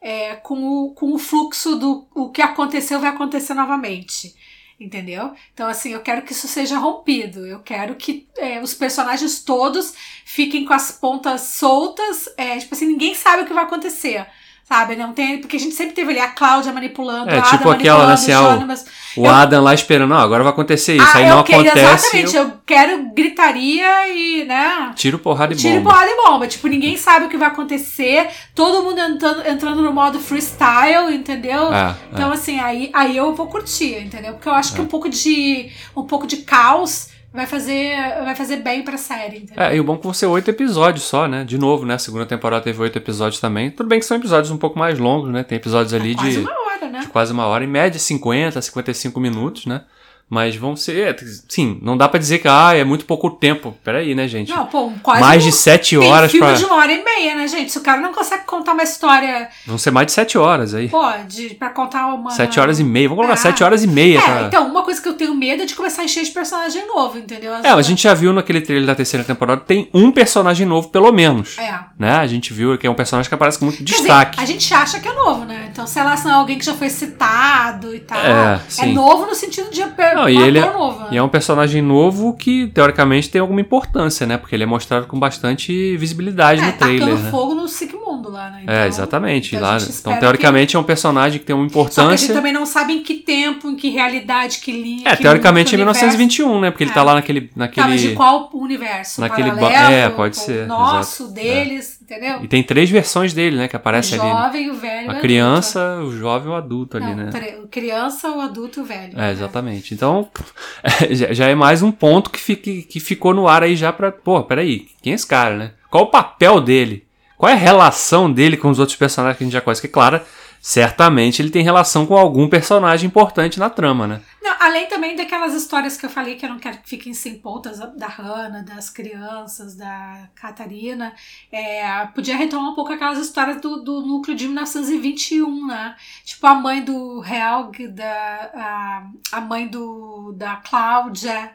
Speaker 2: é, com, o, com o fluxo do o que aconteceu vai acontecer novamente. Entendeu? Então, assim, eu quero que isso seja rompido. Eu quero que é, os personagens todos fiquem com as pontas soltas. É, tipo assim, ninguém sabe o que vai acontecer. Sabe? Não tem. Porque a gente sempre teve ali a Cláudia manipulando,
Speaker 1: é,
Speaker 2: a
Speaker 1: tipo aquela, né, o, mas o eu, Adam lá esperando, agora vai acontecer isso. Ah, aí não quero, acontece.
Speaker 2: Exatamente, eu... eu... quero gritaria e, né?
Speaker 1: Tiro, porrada e
Speaker 2: bomba. Tiro, porrada e bomba. Tipo, ninguém sabe o que vai acontecer, todo mundo entrando, entrando no modo freestyle, entendeu? É, então, é. assim, aí, aí eu vou curtir, entendeu? Porque eu acho que é. um pouco de. um pouco de caos vai fazer, vai fazer bem pra série. Entendeu?
Speaker 1: É, e o bom é que vão ser oito episódios só, né? De novo, né? A segunda temporada teve oito episódios também. Tudo bem que são episódios um pouco mais longos, né? Tem episódios ali
Speaker 2: é
Speaker 1: de.
Speaker 2: Quase uma hora, né?
Speaker 1: De quase uma hora, em média 50, 55 minutos, né? Mas vão ser. Sim, não dá para dizer que ah, é muito pouco tempo. Peraí, né, gente?
Speaker 2: Não, pô, quase.
Speaker 1: Mais um, de sete horas
Speaker 2: tem filme
Speaker 1: pra.
Speaker 2: de uma hora e meia, né, gente? Se o cara não consegue contar uma história.
Speaker 1: Vão ser mais de sete horas aí.
Speaker 2: Pode, pra contar uma.
Speaker 1: Sete horas e meia. Vamos colocar ah. sete horas e meia.
Speaker 2: É,
Speaker 1: pra...
Speaker 2: então, uma coisa que eu tenho medo é de começar a encher de personagem novo, entendeu?
Speaker 1: é, a gente já viu naquele trailer da terceira temporada, tem um personagem novo, pelo menos. É. Né? A gente viu que é um personagem que aparece com muito Quer destaque.
Speaker 2: Dizer, a gente acha que é novo, né? Então, sei lá, se não é alguém que já foi citado e tal.
Speaker 1: É,
Speaker 2: é novo no sentido de
Speaker 1: não, e ele é, novo. Né? E é um personagem novo que, teoricamente, tem alguma importância, né? Porque ele é mostrado com bastante visibilidade
Speaker 2: é,
Speaker 1: no trailer.
Speaker 2: Tá né? fogo no Sigmundo lá, né?
Speaker 1: É, então, é, exatamente. Então, lá, então, teoricamente, que... é um personagem que tem uma importância. Só a gente
Speaker 2: também não sabe em que tempo, em que realidade, que linha.
Speaker 1: É,
Speaker 2: que
Speaker 1: teoricamente é 1921, né? Porque é. ele tá lá naquele. naquele... Tá, mas
Speaker 2: de qual universo?
Speaker 1: Naquele
Speaker 2: Paralelo,
Speaker 1: É, pode ser.
Speaker 2: Nosso,
Speaker 1: exato.
Speaker 2: deles, é. Entendeu?
Speaker 1: E tem três versões dele, né? Que aparece
Speaker 2: o
Speaker 1: ali.
Speaker 2: O jovem, o velho.
Speaker 1: A criança, o jovem e o adulto
Speaker 2: não,
Speaker 1: ali, né?
Speaker 2: Criança, o adulto e o velho.
Speaker 1: É, exatamente. Então, já é mais um ponto que fica que, que ficou no ar aí já pra. Pô, peraí, quem é esse cara, né? Qual o papel dele? Qual é a relação dele com os outros personagens que a gente já conhece? Que, claro, certamente ele tem relação com algum personagem importante na trama, né?
Speaker 2: Não, além também daquelas histórias que eu falei que eu não quero que fiquem sem pontas da Hannah, das crianças, da Catarina. É, podia retomar um pouco aquelas histórias do, do núcleo de 1921, né? Tipo a mãe do Helg, da, a, a mãe do, da Cláudia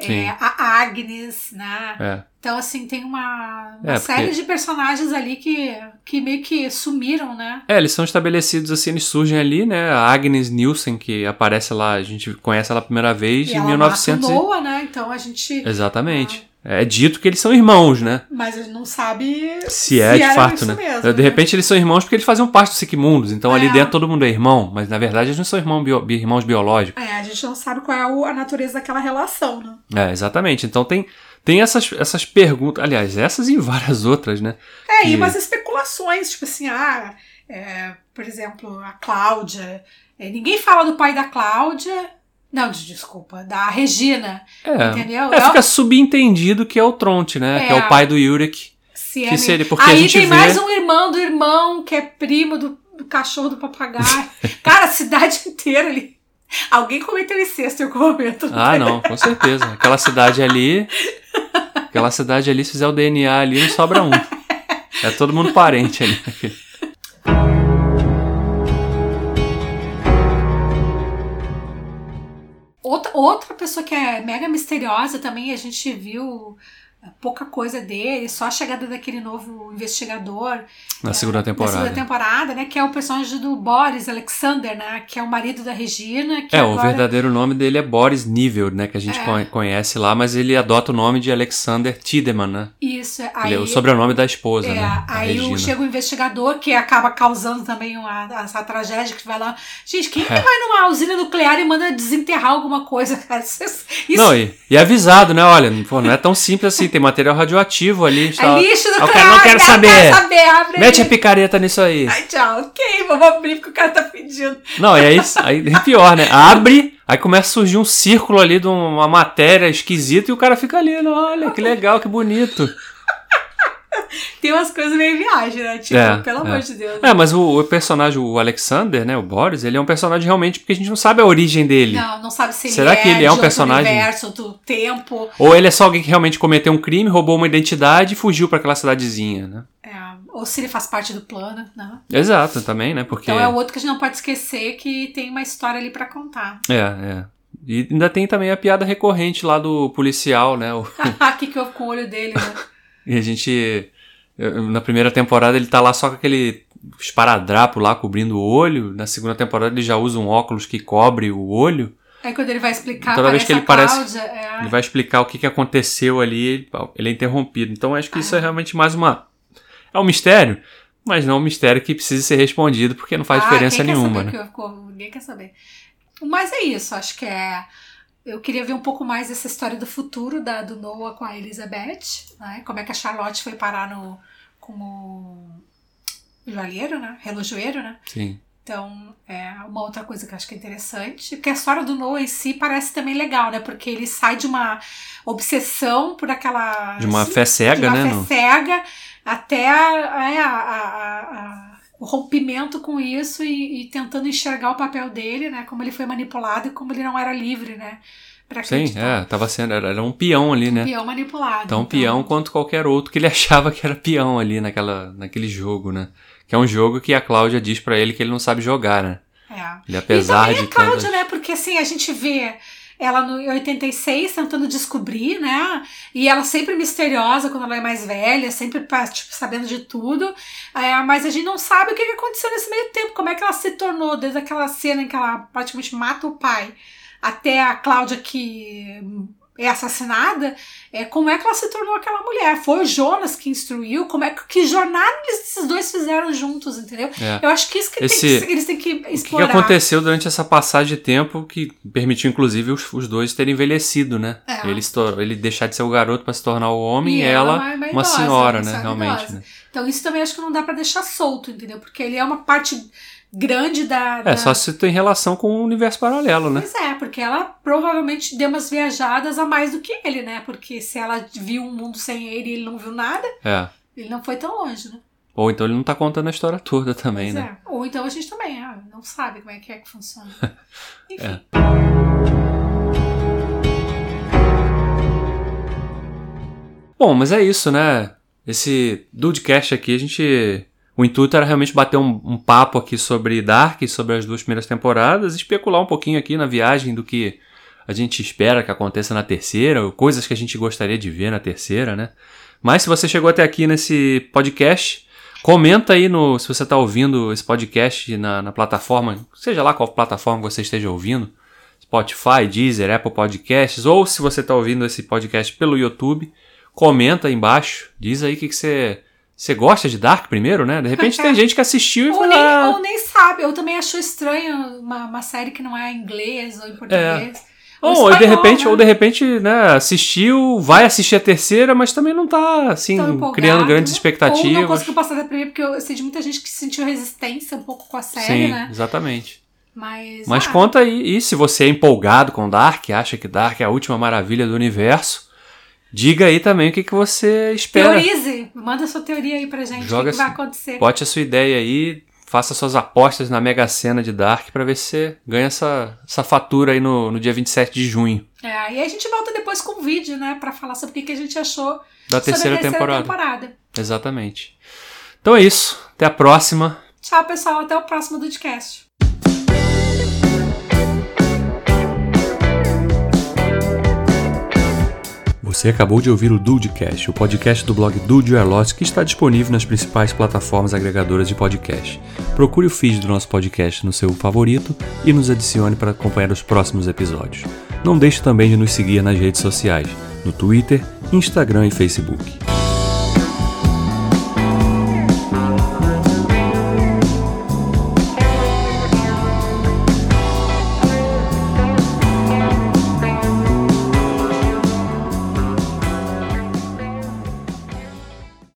Speaker 2: é, a Agnes, né? É. Então, assim, tem uma, uma é, série porque... de personagens ali que, que meio que sumiram, né?
Speaker 1: É, eles são estabelecidos assim, eles surgem ali, né? A Agnes Nielsen, que aparece lá, a gente conhece ela a primeira vez
Speaker 2: e
Speaker 1: em
Speaker 2: ela
Speaker 1: 1900.
Speaker 2: Mata o Noah, né? Então a gente.
Speaker 1: Exatamente. É dito que eles são irmãos, né?
Speaker 2: Mas a gente não sabe
Speaker 1: se é de
Speaker 2: era
Speaker 1: fato,
Speaker 2: isso
Speaker 1: né?
Speaker 2: mesmo,
Speaker 1: de
Speaker 2: né?
Speaker 1: repente eles são irmãos porque eles faziam parte do Sigmundos, então ali
Speaker 2: É.
Speaker 1: dentro todo mundo é irmão, mas na verdade eles não são irmão bio- bi- irmãos biológicos.
Speaker 2: É, a gente não sabe qual é a natureza daquela relação, né?
Speaker 1: É, exatamente. Então tem, tem essas, essas perguntas, aliás, essas e várias outras, né?
Speaker 2: É,
Speaker 1: Que-
Speaker 2: e umas especulações, tipo assim, ah, é, por exemplo, a Cláudia. é, ninguém fala do pai da Cláudia. Não, de- desculpa, da Regina.
Speaker 1: É,
Speaker 2: Entendeu?
Speaker 1: é,
Speaker 2: É
Speaker 1: fica subentendido que é o Tronte, né?
Speaker 2: É.
Speaker 1: Que é o pai do Yurik.
Speaker 2: Se
Speaker 1: Que
Speaker 2: é
Speaker 1: seria-
Speaker 2: me-
Speaker 1: porque a
Speaker 2: Aí
Speaker 1: gente
Speaker 2: tem
Speaker 1: vê-
Speaker 2: mais um irmão do irmão que é primo do, do cachorro do papagaio. Cara, a cidade inteira ali. Alguém cometeu incesto em algum momento.
Speaker 1: Ah, não, com certeza. Aquela cidade ali. Aquela cidade ali, se fizer o DNA ali, não sobra um. É todo mundo parente ali.
Speaker 2: Outra, outra pessoa que é mega misteriosa também, a gente viu pouca coisa dele, só a chegada daquele novo investigador
Speaker 1: Na segunda temporada.
Speaker 2: na segunda temporada, né? Que é o personagem do Boris Alexander, né? Que é o marido da Regina.
Speaker 1: É, o
Speaker 2: agora-
Speaker 1: verdadeiro nome dele é Boris Nível, né? Que a gente
Speaker 2: É.
Speaker 1: con- conhece lá, mas ele adota o nome de Alexander Tiedemann, né?
Speaker 2: Isso, aí,
Speaker 1: é o sobrenome da esposa,
Speaker 2: é,
Speaker 1: né?
Speaker 2: Aí o- chega o investigador que acaba causando também uma, essa tragédia que vai lá. Gente, quem que
Speaker 1: É.
Speaker 2: vai numa usina nuclear e manda desenterrar alguma coisa, cara? Isso
Speaker 1: Não, e, e avisado, né? Olha, pô, não é tão simples assim, tem material radioativo ali.
Speaker 2: é
Speaker 1: tal.
Speaker 2: lixo
Speaker 1: Ah, o
Speaker 2: nuclear.
Speaker 1: cara não quero saber.
Speaker 2: Quero saber
Speaker 1: Mete a
Speaker 2: aí.
Speaker 1: picareta nisso aí.
Speaker 2: Ai, tchau, ok, vamos abrir porque o cara tá pedindo.
Speaker 1: Não, e aí, aí é pior, né? Abre, aí começa a surgir um círculo ali de uma matéria esquisita e o cara fica ali, olha, que legal, que bonito.
Speaker 2: Tem umas coisas meio viagem, né? Tipo,
Speaker 1: É,
Speaker 2: pelo
Speaker 1: é.
Speaker 2: amor de Deus.
Speaker 1: É, mas o, o personagem, o Alexander, né, o Boris, ele é um personagem realmente porque a gente não sabe a origem dele.
Speaker 2: Não, não sabe se
Speaker 1: Será
Speaker 2: ele
Speaker 1: que
Speaker 2: é
Speaker 1: ele é um
Speaker 2: de outro
Speaker 1: personagem?
Speaker 2: universo, outro tempo.
Speaker 1: Ou ele é só alguém que realmente cometeu um crime, roubou uma identidade e fugiu pra aquela cidadezinha, né?
Speaker 2: É, ou se ele faz parte do plano, né?
Speaker 1: Exato, também, né? Porque.
Speaker 2: Então é o outro que a gente não pode esquecer que tem uma história ali pra contar.
Speaker 1: É, é. E ainda tem também a piada recorrente lá do policial, né? O-
Speaker 2: que que houve com o olho dele, né?
Speaker 1: E a gente. Na primeira temporada ele tá lá só com aquele esparadrapo lá cobrindo o olho. Na segunda temporada ele já usa um óculos que cobre o olho.
Speaker 2: Aí quando ele vai explicar,
Speaker 1: Toda vez que ele
Speaker 2: a
Speaker 1: parece-
Speaker 2: é,
Speaker 1: Ele vai explicar o que, que aconteceu ali, ele é interrompido. Então acho que isso é realmente mais uma. É um mistério, mas não um mistério que precisa ser respondido, porque não faz
Speaker 2: Ah,
Speaker 1: diferença nenhuma, né?
Speaker 2: que houve? Ninguém quer saber. Mas é isso, acho que é. Eu queria ver um pouco mais dessa história do futuro da, do Noah com a Elizabeth, né? Como é que a Charlotte foi parar no, como joalheiro, né? Relojoeiro, né?
Speaker 1: Sim.
Speaker 2: Então, é uma outra coisa que eu acho que é interessante. Porque a história do Noah em si parece também legal, né? Porque ele sai de uma obsessão por aquela.
Speaker 1: De uma
Speaker 2: de
Speaker 1: fé cega,
Speaker 2: uma
Speaker 1: né?
Speaker 2: fé cega até a- é, a- a- a- o rompimento com isso e, e tentando enxergar o papel dele, né? Como ele foi manipulado e como ele não era livre, né? Pra
Speaker 1: Sim,
Speaker 2: acreditar.
Speaker 1: é, tava sendo. Era, um peão ali, né?
Speaker 2: Peão manipulado.
Speaker 1: Tão peão quanto qualquer outro que ele achava que era peão ali naquela, naquele jogo, né? Que é um jogo que a Cláudia diz pra ele que ele não sabe jogar, né?
Speaker 2: É.
Speaker 1: Ele apesar
Speaker 2: e também
Speaker 1: de
Speaker 2: a Cláudia,
Speaker 1: tantas-
Speaker 2: né? Porque assim, a gente vê ela no, em 86 tentando descobrir, né? E ela sempre misteriosa quando ela é mais velha, sempre tipo, sabendo de tudo. É, mas a gente não sabe o que aconteceu nesse meio tempo, como é que ela se tornou, desde aquela cena em que ela praticamente mata o pai até a Cláudia que é assassinada, é, como é que ela se tornou aquela mulher? Foi o Jonas que instruiu? Como é que, que jornada esses dois fizeram juntos, entendeu?
Speaker 1: É.
Speaker 2: Eu acho que isso que,
Speaker 1: Esse-
Speaker 2: tem que eles têm que
Speaker 1: O que,
Speaker 2: explorar.
Speaker 1: aconteceu durante essa passagem de tempo que permitiu, inclusive, os, os dois terem envelhecido, né?
Speaker 2: É.
Speaker 1: Ele, ele deixar de ser o garoto pra se tornar o homem e, ela,
Speaker 2: ela uma- uma idosa,
Speaker 1: senhora, né? Realmente. Né?
Speaker 2: Então isso também acho que não dá pra deixar solto, entendeu? Porque ele é uma parte grande da.
Speaker 1: É,
Speaker 2: da-
Speaker 1: só se tem relação com o universo paralelo, né?
Speaker 2: Pois é, porque ela provavelmente deu umas viajadas a mais do que ele, né? Porque se ela viu um mundo sem ele e ele não viu nada,
Speaker 1: É.
Speaker 2: ele não foi tão longe, né?
Speaker 1: Ou então ele não tá contando a história toda também,
Speaker 2: Pois
Speaker 1: né?
Speaker 2: é. Ou então a gente também ah, não sabe como é que é que funciona. Enfim.
Speaker 1: É. Bom, mas é isso, né? Esse Dudecast aqui, a gente. O intuito era realmente bater um, um papo aqui sobre Dark, sobre as duas primeiras temporadas, especular um pouquinho aqui na viagem do que a gente espera que aconteça na terceira, ou coisas que a gente gostaria de ver na terceira, né? Mas se você chegou até aqui nesse podcast, comenta aí no, se você está ouvindo esse podcast na, na plataforma, seja lá qual plataforma você esteja ouvindo, Spotify, Deezer, Apple Podcasts, ou se você está ouvindo esse podcast pelo YouTube, comenta aí embaixo. Diz aí o que, que você. Você gosta de Dark primeiro, né? De repente tem gente que assistiu e
Speaker 2: ou,
Speaker 1: falou.
Speaker 2: nem,
Speaker 1: "Ah,
Speaker 2: ou nem sabe. Eu também acho estranho uma, uma série que não é em inglês ou em português. Ou
Speaker 1: Ou, e de
Speaker 2: espanhol,
Speaker 1: repente,
Speaker 2: né?
Speaker 1: ou de repente, né, assistiu, vai assistir a terceira, mas também não tá, assim, criando grandes
Speaker 2: né? Ou não
Speaker 1: expectativas.
Speaker 2: conseguiu passar da primeira, porque eu sei de muita gente que sentiu resistência um pouco com a série,
Speaker 1: Sim,
Speaker 2: né?
Speaker 1: exatamente.
Speaker 2: Mas,
Speaker 1: Mas
Speaker 2: ah,
Speaker 1: conta aí, e se você é empolgado com Dark, acha que Dark é a última maravilha do universo, diga aí também o que, que você espera.
Speaker 2: Teorize, manda sua teoria aí pra gente,
Speaker 1: Joga
Speaker 2: o que, que vai acontecer.
Speaker 1: Bote a sua ideia aí, faça suas apostas na Mega Sena de Dark pra ver se você ganha essa, essa fatura aí no, no dia 27 de junho
Speaker 2: É, aí a gente volta depois com um vídeo, né, pra falar sobre o que, a gente achou
Speaker 1: da terceira,
Speaker 2: terceira
Speaker 1: temporada.
Speaker 2: temporada.
Speaker 1: Exatamente. Então é isso. Até a próxima.
Speaker 2: Tchau, pessoal, até o próximo podcast.
Speaker 1: Você acabou de ouvir o Dudecast, o podcast do blog Dude Lost, que está disponível nas principais plataformas agregadoras de podcast. Procure o feed do nosso podcast no seu favorito e nos adicione para acompanhar os próximos episódios. Não deixe também de nos seguir nas redes sociais, no Twitter, Instagram e Facebook.